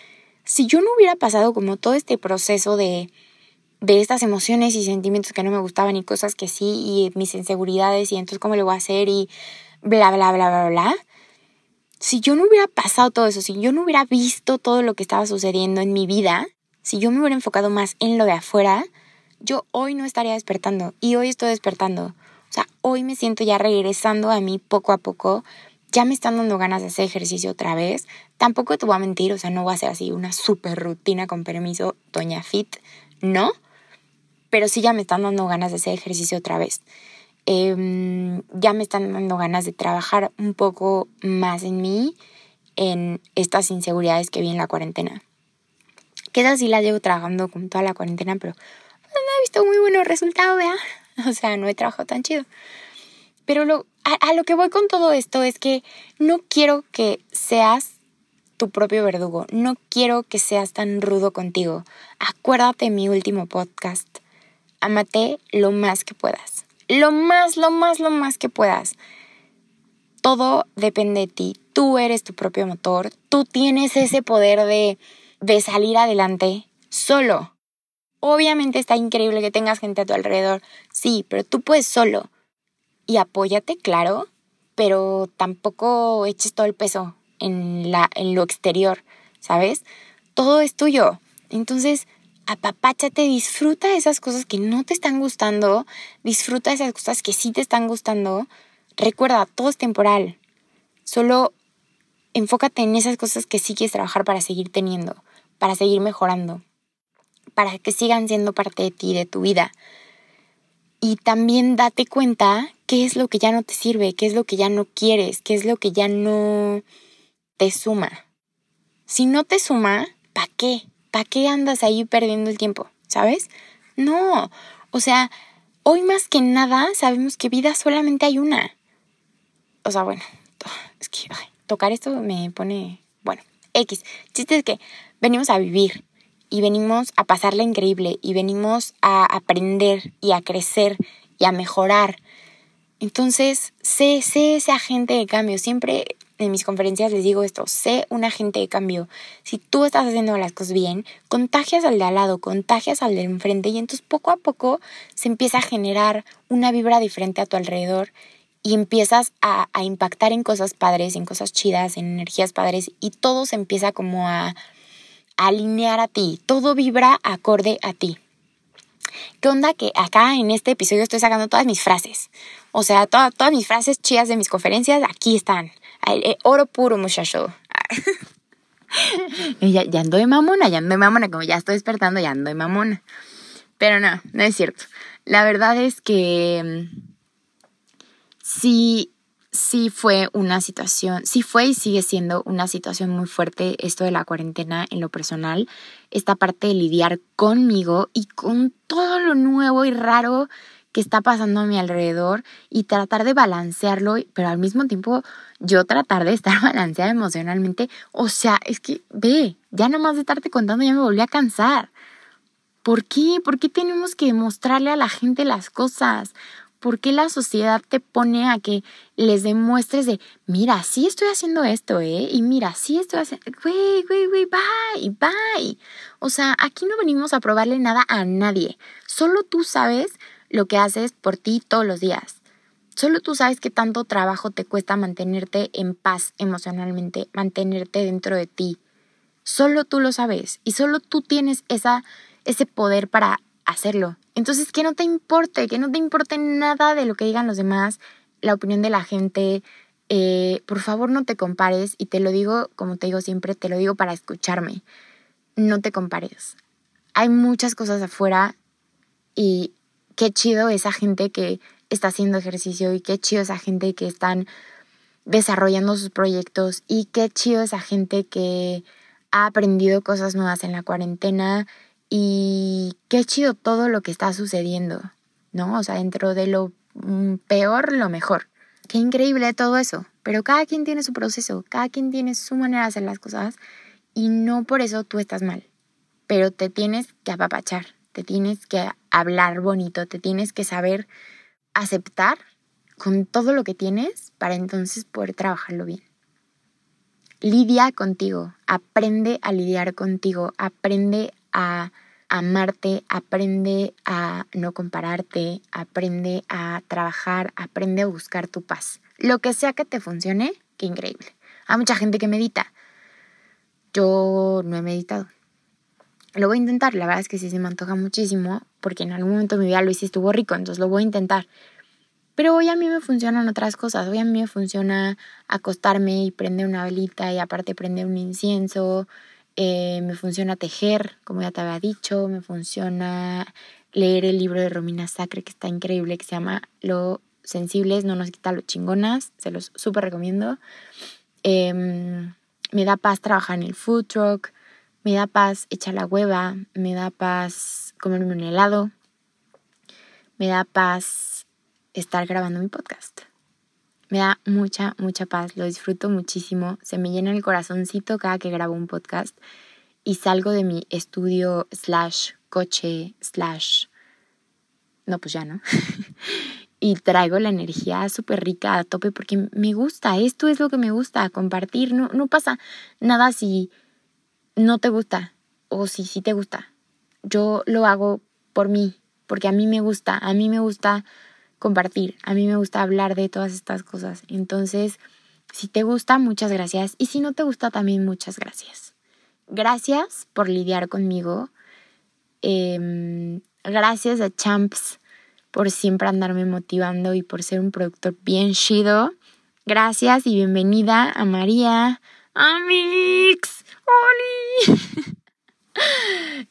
si yo no hubiera pasado como todo este proceso de, de estas emociones y sentimientos que no me gustaban y cosas que sí y mis inseguridades y entonces cómo le voy a hacer y bla, bla, bla, bla, bla, si yo no hubiera pasado todo eso, si yo no hubiera visto todo lo que estaba sucediendo en mi vida, si yo me hubiera enfocado más en lo de afuera, yo hoy no estaría despertando y hoy estoy despertando. O sea, hoy me siento ya regresando a mí poco a poco. Ya me están dando ganas de hacer ejercicio otra vez. Tampoco te voy a mentir, o sea, no voy a hacer así una super rutina con permiso, Doña Fit, no. Pero sí ya me están dando ganas de hacer ejercicio otra vez. Em, ya me están dando ganas de trabajar un poco más en mí, en estas inseguridades que vi en la cuarentena. Que así la llevo trabajando con toda la cuarentena, pero no he visto muy buenos resultados, vea. O sea, no he trabajado tan chido. Pero a, lo que voy con todo esto es que no quiero que seas tu propio verdugo. No quiero que seas tan rudo contigo. Acuérdate mi último podcast. Amate lo más que puedas. Lo más, lo más, lo más que puedas. Todo depende de ti. Tú eres tu propio motor. Tú tienes ese poder de, de salir adelante solo. Obviamente está increíble que tengas gente a tu alrededor, sí, pero tú puedes solo. Y apóyate, claro, pero tampoco eches todo el peso en, la, en lo exterior, ¿sabes? Todo es tuyo. Entonces, apapáchate, disfruta esas cosas que no te están gustando, disfruta esas cosas que sí te están gustando. Recuerda, todo es temporal. Solo enfócate en esas cosas que sí quieres trabajar para seguir teniendo, para seguir mejorando para que sigan siendo parte de ti, de tu vida. Y también date cuenta qué es lo que ya no te sirve, qué es lo que ya no quieres, qué es lo que ya no te suma. Si no te suma, ¿para qué? ¿Para qué andas ahí perdiendo el tiempo? ¿Sabes? No. O sea, hoy más que nada sabemos que vida solamente hay una. O sea, bueno, es que tocar esto me pone, X. Chiste es que venimos a vivir y venimos a pasarla increíble y venimos a aprender y a crecer y a mejorar. Entonces, sé, sé ese agente de cambio. Siempre en mis conferencias les digo esto, sé un agente de cambio. Si tú estás haciendo las cosas bien, contagias al de al lado, contagias al de enfrente y entonces poco a poco se empieza a generar una vibra diferente a tu alrededor y empiezas a, impactar en cosas padres, en cosas chidas, en energías padres y todo se empieza como a alinear a ti, todo vibra acorde a ti. ¿Qué onda? Que acá en este episodio estoy sacando todas mis frases. O sea, todas mis frases chidas de mis conferencias, aquí están. Eh, oro puro, muchacho. ya, ya ando de mamona, ya ando de mamona, como ya estoy despertando, ya ando de mamona. Pero no, no es cierto. La verdad es que mm, sí sí fue una situación, sí fue y sigue siendo una situación muy fuerte esto de la cuarentena en lo personal, esta parte de lidiar conmigo y con todo lo nuevo y raro que está pasando a mi alrededor y tratar de balancearlo, pero al mismo tiempo yo tratar de estar balanceada emocionalmente. O sea, es que ve, ya nomás de estarte contando ya me volví a cansar. ¿Por qué? ¿Por qué tenemos que mostrarle a la gente las cosas? ¿Por qué la sociedad te pone a que les demuestres de, mira, sí estoy haciendo esto, ¿eh? Y mira, sí estoy haciendo, güey, güey, güey, bye, bye. O sea, aquí no venimos a probarle nada a nadie. Solo tú sabes lo que haces por ti todos los días. Solo tú sabes qué tanto trabajo te cuesta mantenerte en paz emocionalmente, mantenerte dentro de ti. Solo tú lo sabes y solo tú tienes esa, ese poder para hacerlo. Entonces, que no te importe, que no te importe nada de lo que digan los demás, la opinión de la gente. Eh, por favor, no te compares y te lo digo, como te digo siempre, te lo digo para escucharme. No te compares. Hay muchas cosas afuera y qué chido esa gente que está haciendo ejercicio y qué chido esa gente que están desarrollando sus proyectos y qué chido esa gente que ha aprendido cosas nuevas en la cuarentena y qué chido todo lo que está sucediendo, ¿no? O sea, dentro de lo mm, peor, lo mejor. Qué increíble todo eso. Pero cada quien tiene su proceso, cada quien tiene su manera de hacer las cosas y no por eso tú estás mal. Pero te tienes que apapachar, te tienes que hablar bonito, te tienes que saber aceptar con todo lo que tienes para entonces poder trabajarlo bien. lidia contigo, aprende a lidiar contigo, aprende a amarte, aprende a no compararte, aprende a trabajar, aprende a buscar tu paz. Lo que sea que te funcione, qué increíble. Hay mucha gente que medita. Yo no he meditado. Lo voy a intentar, la verdad es que sí se me antoja muchísimo, porque en algún momento mi vida lo hice estuvo rico, entonces lo voy a intentar. Pero hoy a mí me funcionan otras cosas. Hoy a mí me funciona acostarme y prender una velita y aparte prender un incienso. Eh, me funciona tejer, como ya te había dicho. Me funciona leer el libro de Romina Sacre, que está increíble, que se llama Lo sensibles no nos quita lo chingonas. Se los súper recomiendo. Em, me da paz trabajar en el food truck. Me da paz echar la hueva. Me da paz comerme un helado. Me da paz estar grabando mi podcast. Me da mucha, mucha paz, lo disfruto muchísimo, se me llena el corazoncito cada que grabo un podcast y salgo de mi estudio slash coche slash... No, pues ya no. y traigo la energía súper rica a tope porque me gusta, esto es lo que me gusta, compartir. No, no pasa nada si no te gusta o si sí te gusta. Yo lo hago por mí, porque a mí me gusta, a mí me gusta compartir. A mí me gusta hablar de todas estas cosas. Entonces, si te gusta, muchas gracias. Y si no te gusta, también muchas gracias. Gracias por lidiar conmigo. Em, gracias a Champs por siempre andarme motivando y por ser un productor bien chido. Gracias y bienvenida a María. Amix. ¡Oli!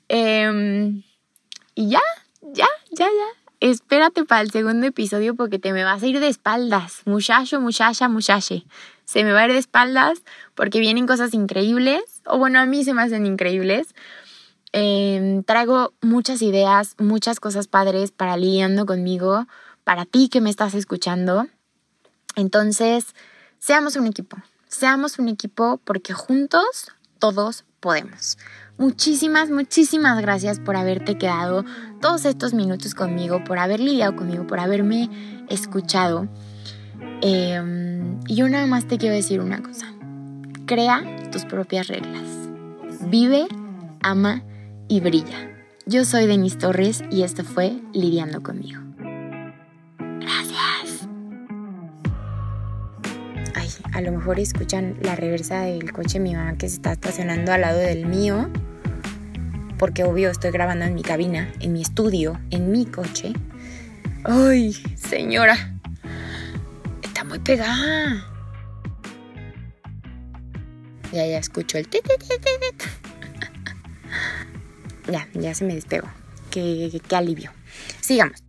Em, y ya, ya, ya, ya espérate para el segundo episodio porque te me vas a ir de espaldas. Muchacho, muchacha, muchache. Se me va a ir de espaldas porque vienen cosas increíbles. O bueno, a mí se me hacen increíbles. Em, traigo muchas ideas, muchas cosas padres para lidiando conmigo, para ti que me estás escuchando. Entonces, seamos un equipo. Seamos un equipo porque juntos todos podemos. Muchísimas, muchísimas gracias por haberte quedado todos estos minutos conmigo, por haber lidiado conmigo, por haberme escuchado. Em, y yo nada más te quiero decir una cosa. Crea tus propias reglas. Vive, ama y brilla. Yo soy Denise Torres y esto fue Lidiando conmigo. Gracias. Ay, a lo mejor escuchan la reversa del coche de mi mamá que se está estacionando al lado del mío porque obvio estoy grabando en mi cabina, en mi estudio, en mi coche. ¡Ay, señora! Está muy pegada. Ya, ya escucho el... ya, ya se me despegó. Qué, alivio. Sigamos.